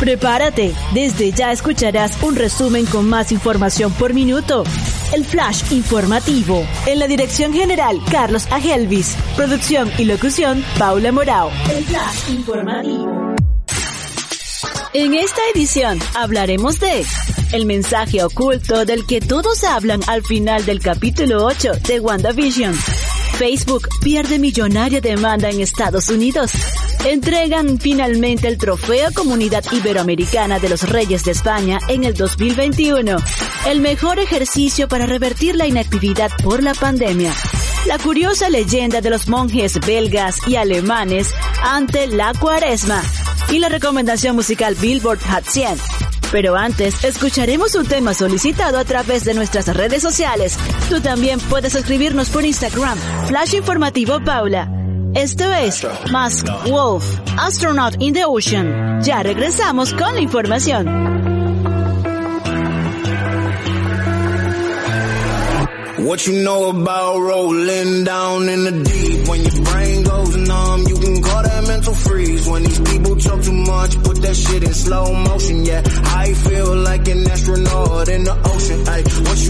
Prepárate, desde ya escucharás un resumen con más información por minuto. El Flash Informativo. En la dirección general, Carlos Agelvis. Producción y locución, Paula Morao. El Flash Informativo. En esta edición hablaremos de el mensaje oculto del que todos hablan al final del capítulo 8 de WandaVision. Facebook pierde millonaria demanda en Estados Unidos entregan finalmente el trofeo Comunidad Iberoamericana de los Reyes de España en el 2021, el mejor ejercicio para revertir la inactividad por la pandemia. La curiosa leyenda de los monjes belgas y alemanes ante la cuaresma y la recomendación musical Billboard Hot 100. Pero antes, escucharemos un tema solicitado a través de nuestras redes sociales. Tú también puedes escribirnos por Instagram, Flash Informativo Paula. Esto es Mask Wolf, Astronaut in the Ocean. Ya regresamos con la información. What you know about rolling down in the deep when your brain goes numb, you can call that mental freeze. When these people talk too much, put that shit in slow motion. Yeah, I feel like an astronaut in the ocean. Ay, what you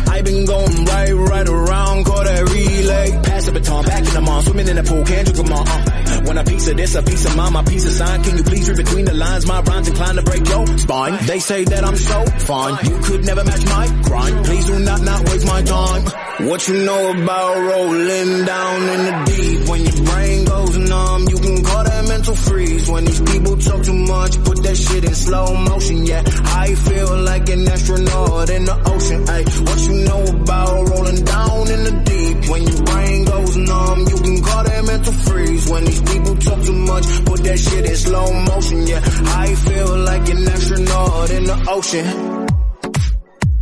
I been going right, right around, call that relay. Pass the baton, back in the mall, swimming in the pool, can't you come on? Uh, when a piece of this, a piece of mine, my piece of sign. Can you please read between the lines? My rhymes inclined to break your spine. They say that I'm so fine. You could never match my grind. Please do not not waste my time. What you know about rolling down in the deep? When your brain goes numb, you can call that mental freeze. When these people talk too much, shit in slow motion. Yeah, I feel like an astronaut in the ocean. Ay, what you know about rolling down in the deep? When your brain goes numb, you can call that mental freeze. When these people talk too much, put that shit in slow motion. Yeah, I feel like an astronaut in the ocean.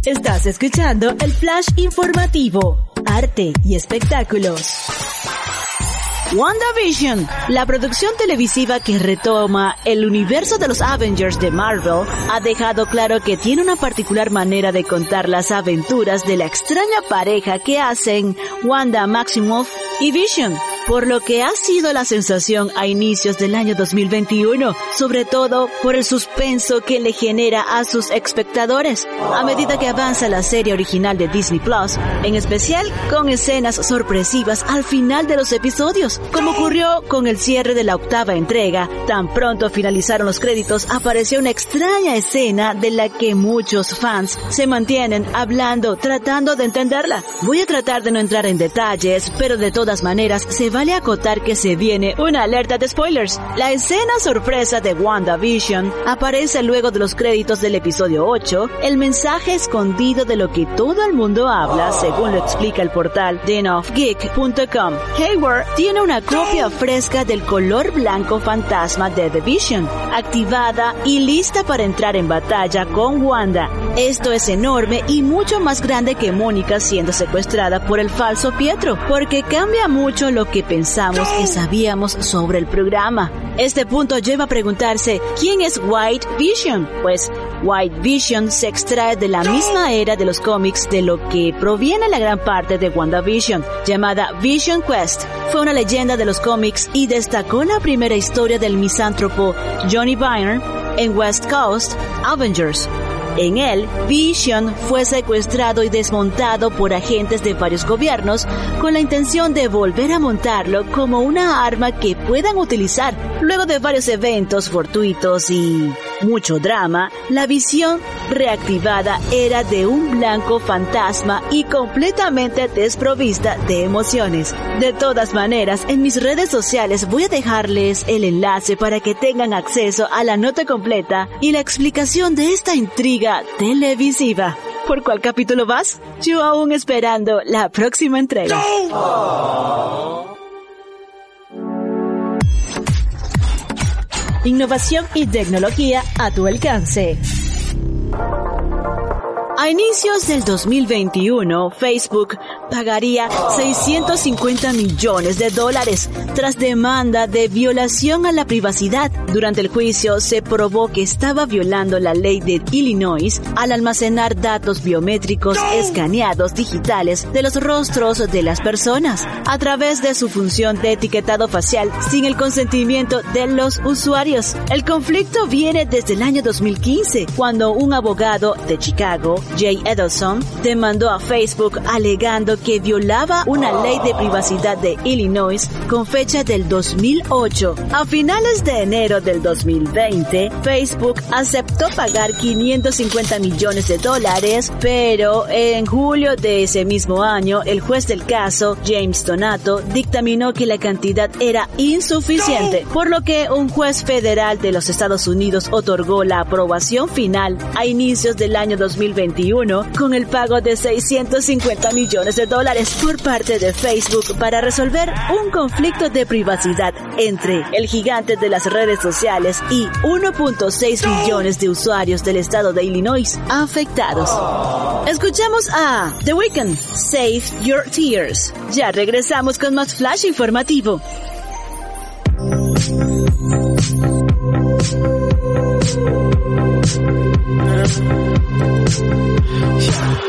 Estás escuchando el Flash Informativo, Arte y Espectáculos. WandaVision, la producción televisiva que retoma el universo de los Avengers de Marvel, ha dejado claro que tiene una particular manera de contar las aventuras de la extraña pareja que hacen Wanda Maximoff y Vision por lo que ha sido la sensación a inicios del año 2021, sobre todo por el suspenso que le genera a sus espectadores a medida que avanza la serie original de Disney Plus, en especial con escenas sorpresivas al final de los episodios, como ocurrió con el cierre de la octava entrega. Tan pronto finalizaron los créditos, apareció una extraña escena de la que muchos fans se mantienen hablando, tratando de entenderla. Voy a tratar de no entrar en detalles, pero de todas maneras se vale acotar que se viene una alerta de spoilers. La escena sorpresa de WandaVision aparece luego de los créditos del episodio 8, el mensaje escondido de lo que todo el mundo habla, según lo explica el portal denofgeek.com. Hayward tiene una copia fresca del color blanco fantasma de The Vision, activada y lista para entrar en batalla con Wanda. Esto es enorme y mucho más grande que Mónica siendo secuestrada por el falso Pietro, porque cambia mucho lo que pensamos que sabíamos sobre el programa. Este punto lleva a preguntarse, ¿quién es White Vision? Pues White Vision se extrae de la misma era de los cómics de lo que proviene la gran parte de WandaVision, llamada Vision Quest. Fue una leyenda de los cómics y destacó la primera historia del misántropo Johnny Byrne en West Coast Avengers. En él, Vision fue secuestrado y desmontado por agentes de varios gobiernos con la intención de volver a montarlo como una arma que puedan utilizar. Luego de varios eventos fortuitos y mucho drama, la visión reactivada era de un blanco fantasma y completamente desprovista de emociones. De todas maneras, en mis redes sociales voy a dejarles el enlace para que tengan acceso a la nota completa y la explicación de esta intriga televisiva. ¿Por cuál capítulo vas? Yo aún esperando la próxima entrega. Innovación y tecnología a tu alcance. A inicios del 2021, Facebook pagaría 650 millones de dólares tras demanda de violación a la privacidad. Durante el juicio se probó que estaba violando la ley de Illinois al almacenar datos biométricos escaneados digitales de los rostros de las personas a través de su función de etiquetado facial sin el consentimiento de los usuarios. El conflicto viene desde el año 2015, cuando un abogado de Chicago Jay Edelson demandó a Facebook alegando que violaba una ley de privacidad de Illinois con fecha del 2008. A finales de enero del 2020, Facebook aceptó pagar 550 millones de dólares, pero en julio de ese mismo año, el juez del caso, James Donato, dictaminó que la cantidad era insuficiente, por lo que un juez federal de los Estados Unidos otorgó la aprobación final a inicios del año 2021 con el pago de 650 millones de dólares por parte de Facebook para resolver un conflicto de privacidad entre el gigante de las redes sociales y 1.6 millones de usuarios del estado de Illinois afectados. Escuchamos a The Weeknd, Save Your Tears. Ya regresamos con más flash informativo. I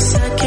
second.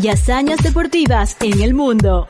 Y hazañas deportivas en el mundo.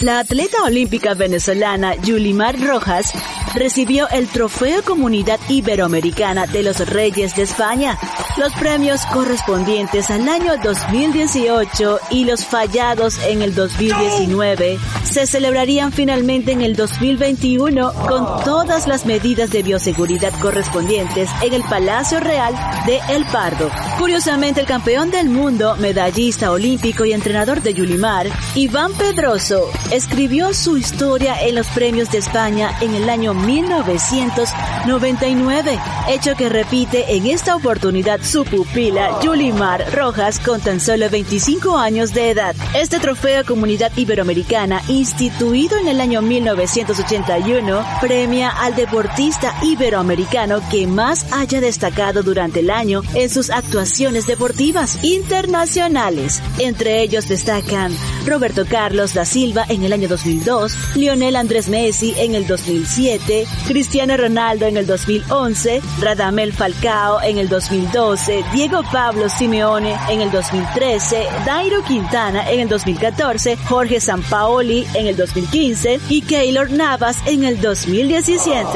La atleta olímpica venezolana Yulimar Rojas recibió el Trofeo Comunidad Iberoamericana de los Reyes de España, los premios correspondientes al año 2018 y los fallados en el 2019 se celebrarían finalmente en el 2021 con todas las medidas de bioseguridad correspondientes en el Palacio Real de El Pardo. Curiosamente, el campeón del mundo, medallista olímpico y entrenador de Yulimar, Iván Pedroso, escribió su historia en los premios de España en el año 1999, hecho que repite en esta oportunidad su pupila Yulimar Rojas con tan solo 25 años de edad. Este trofeo Comunidad Iberoamericana, instituido en el año 1981, premia al deportista iberoamericano que más haya destacado durante el año en sus actuaciones deportivas internacionales. Entre ellos destacan Roberto Carlos da Silva en el año 2002, Lionel Andrés Messi en el 2007, Cristiano Ronaldo en el 2011, Radamel Falcao en el 2012, Diego Pablo Simeone en el 2013, Dairo Quintana en el 2014, Jorge Sampaoli en el 2015 y Keylor Navas en el 2017.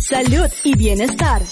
Salud y bienestar.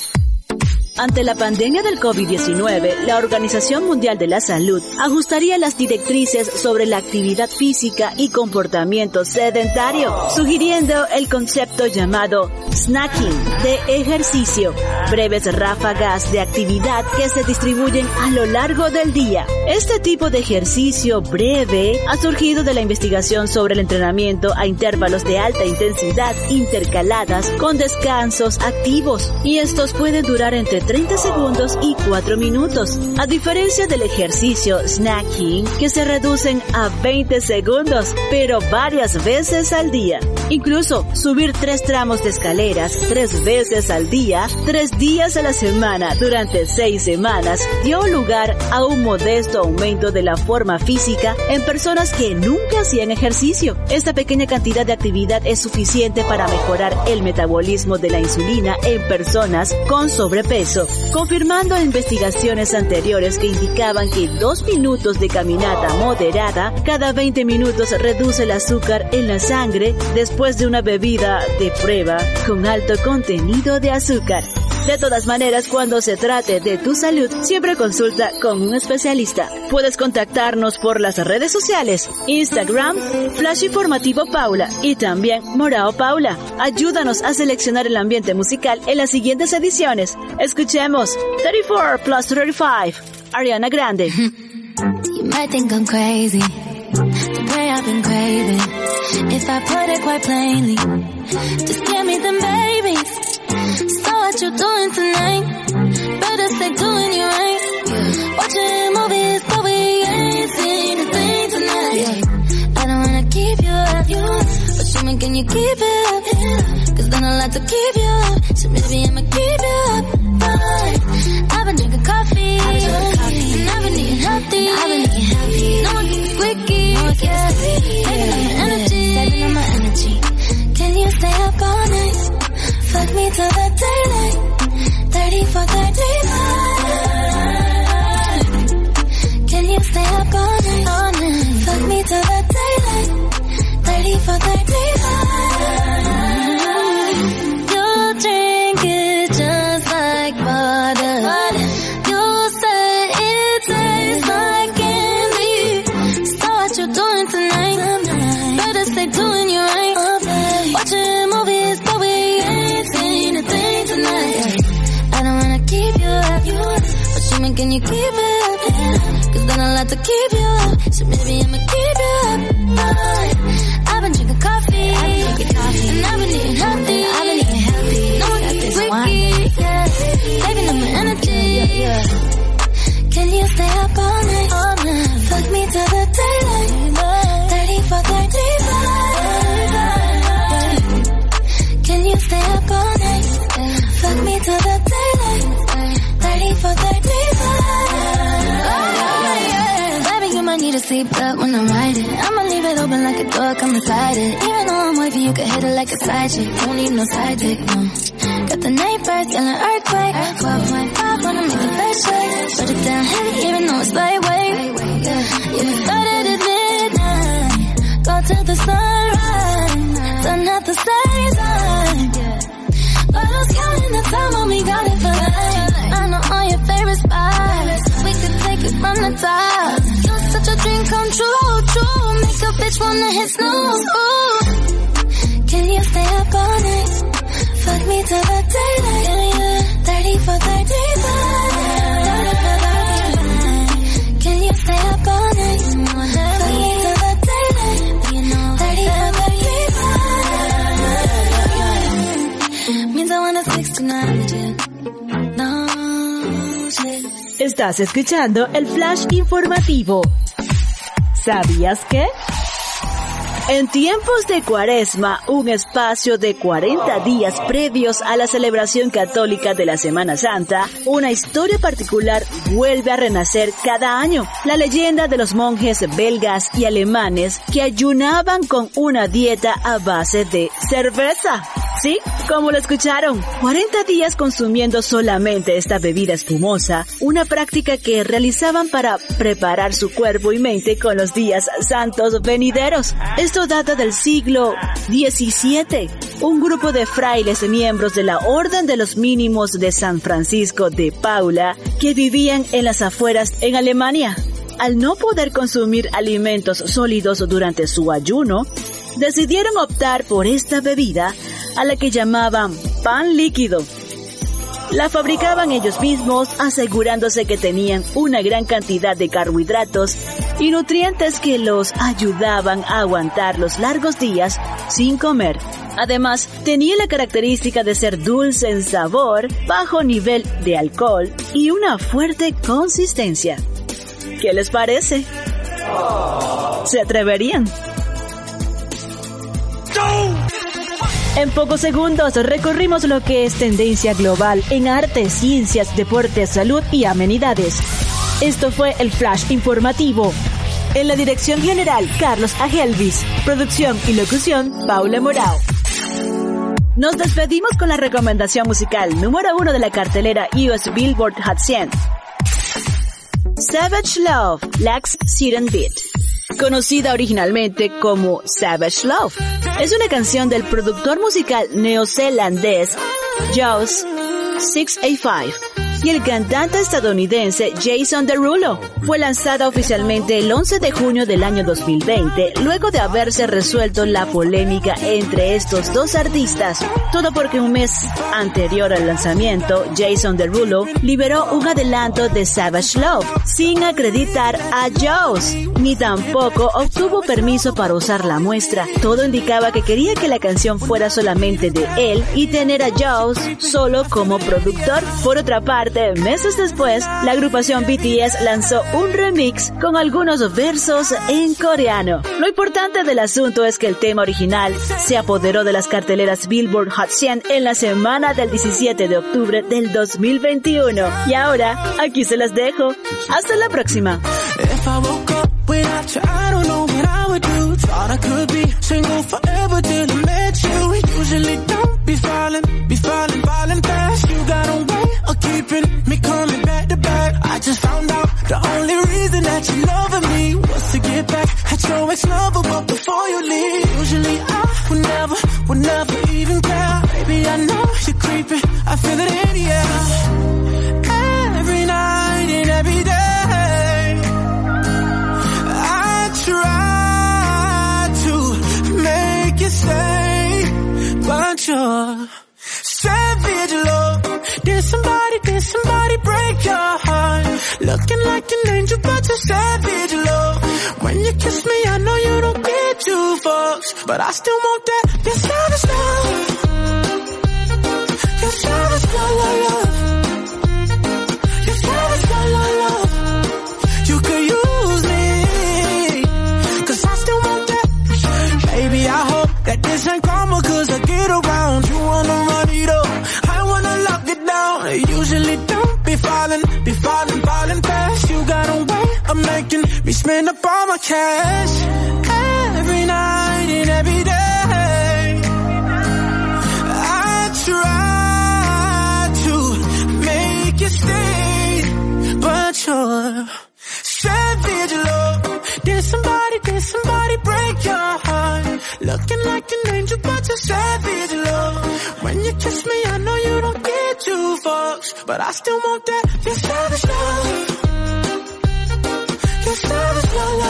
Ante la pandemia del COVID-19, la Organización Mundial de la Salud ajustaría las directrices sobre la actividad física y comportamiento sedentario, sugiriendo el concepto llamado snacking de ejercicio, breves ráfagas de actividad que se distribuyen a lo largo del día. Este tipo de ejercicio breve ha surgido de la investigación sobre el entrenamiento a intervalos de alta intensidad intercaladas con descansos activos y estos pueden durar entre 30 segundos y 4 minutos, a diferencia del ejercicio snacking que se reducen a 20 segundos, pero varias veces al día. Incluso subir tres tramos de tres veces al día, tres días a la semana durante seis semanas dio lugar a un modesto aumento de la forma física en personas que nunca hacían ejercicio. Esta pequeña cantidad de actividad es suficiente para mejorar el metabolismo de la insulina en personas con sobrepeso, confirmando investigaciones anteriores que indicaban que dos minutos de caminata moderada cada 20 minutos reduce el azúcar en la sangre después de una bebida de prueba con alto contenido de azúcar. De todas maneras, cuando se trate de tu salud, siempre consulta con un especialista. Puedes contactarnos por las redes sociales, Instagram, Flash Informativo Paula y también Morao Paula. Ayúdanos a seleccionar el ambiente musical en las siguientes ediciones. Escuchemos 34 plus 35, Ariana Grande. If I put it quite plainly, just give me them babies. So what you doing tonight? Better stay doing you right. Watching movies, but we ain't seen a thing tonight. I don't wanna keep you up, but show me can you keep it up? Cause then I like to keep you up, so maybe I'ma keep you up. But I've been drinking coffee, and I've been eating healthy. I've been eating healthy. No one gets quickie, no one quickie. Saving stay up all night? can't it. Even though I'm with you, you can hit it like a side chick. Don't need no sidekick, no. Got the night birds, feeling earthquake. 12.5, wanna make the best shake. Put it down heavy, even though it's lightweight. Yeah, yeah. Started at midnight, go till the sunrise. Done at the same time. Bottles counting the time when we got it for life. I know all your favorite spots. We could take it from the top. You're such a dream come true, true. Can you stay up night? Fuck me the daylight. 30 for 35. Can you stay up all night? Fuck me till the daylight. 30 for 35. Means I wanna 69 with you. No shit. Estás escuchando el flash informativo. ¿Sabías que? En tiempos de cuaresma, un espacio de 40 días previos a la celebración católica de la Semana Santa, una historia particular vuelve a renacer cada año. La leyenda de los monjes belgas y alemanes que ayunaban con una dieta a base de cerveza. Sí, como lo escucharon, 40 días consumiendo solamente esta bebida espumosa, una práctica que realizaban para preparar su cuerpo y mente con los días santos venideros. Esto data del siglo XVII. Un grupo de frailes miembros de la Orden de los Mínimos de San Francisco de Paula que vivían en las afueras en Alemania. Al no poder consumir alimentos sólidos durante su ayuno, decidieron optar por esta bebida a la que llamaban pan líquido. La fabricaban ellos mismos asegurándose que tenían una gran cantidad de carbohidratos y nutrientes que los ayudaban a aguantar los largos días sin comer. Además, tenía la característica de ser dulce en sabor, bajo nivel de alcohol y una fuerte consistencia. ¿Qué les parece? ¿Se atreverían? En pocos segundos recorrimos lo que es tendencia global en arte, ciencias, deportes, salud y amenidades. Esto fue el Flash Informativo. En la dirección general, Carlos Agelvis. Producción y locución, Paula Morao. Nos despedimos con la recomendación musical número uno de la cartelera US Billboard Hot 100. Savage Love, Lax Siren Beat. Conocida originalmente como Savage Love. Es una canción del productor musical neozelandés Jaws 685 y el cantante estadounidense Jason Derulo. Fue lanzada oficialmente el 11 de junio del año 2020, luego de haberse resuelto la polémica entre estos dos artistas. Todo porque un mes anterior al lanzamiento, Jason Derulo liberó un adelanto de Savage Love, sin acreditar a Jaws, ni tampoco obtuvo permiso para usar la muestra. Todo indicaba que quería que la canción fuera solamente de él y tener a Jaws solo como productor. Por otra parte, meses después, la agrupación BTS lanzó un remix con algunos versos en coreano. Lo importante del asunto es que el tema original se apoderó de las carteleras Billboard Hot 100 en la semana del 17 de octubre del 2021. Y ahora, aquí se las dejo. Hasta la próxima. You, I don't know what I would do. Thought I could be single forever till I met you. Usually don't be falling, be falling, falling fast. You got a way of keeping me coming back to back. I just found out the only reason that you loving me was to get back at your ex-lover, but before you leave, usually I would never, would never even care. Baby, I know you're creeping, I feel it in the air. Savage love. Did somebody, did somebody break your heart? Looking like an angel, but you're savage love. When you kiss me, I know you don't get two fucks, but I still want that. Your savage love. Your savage love, love, love. Your savage love, love. You could use me, cause I still want that. Baby, I hope that this ain't karma, cause I get around. I usually don't be falling, be falling, falling fast. You got a way of making me spend up all my cash. Every night and every day. I try to make you stay, but you're savage love. Did somebody, did somebody break your heart? Looking like an angel, but you're savage, love. When you kiss me, I know you don't get two fucks, but I still want that. Your savage love. Your savage love.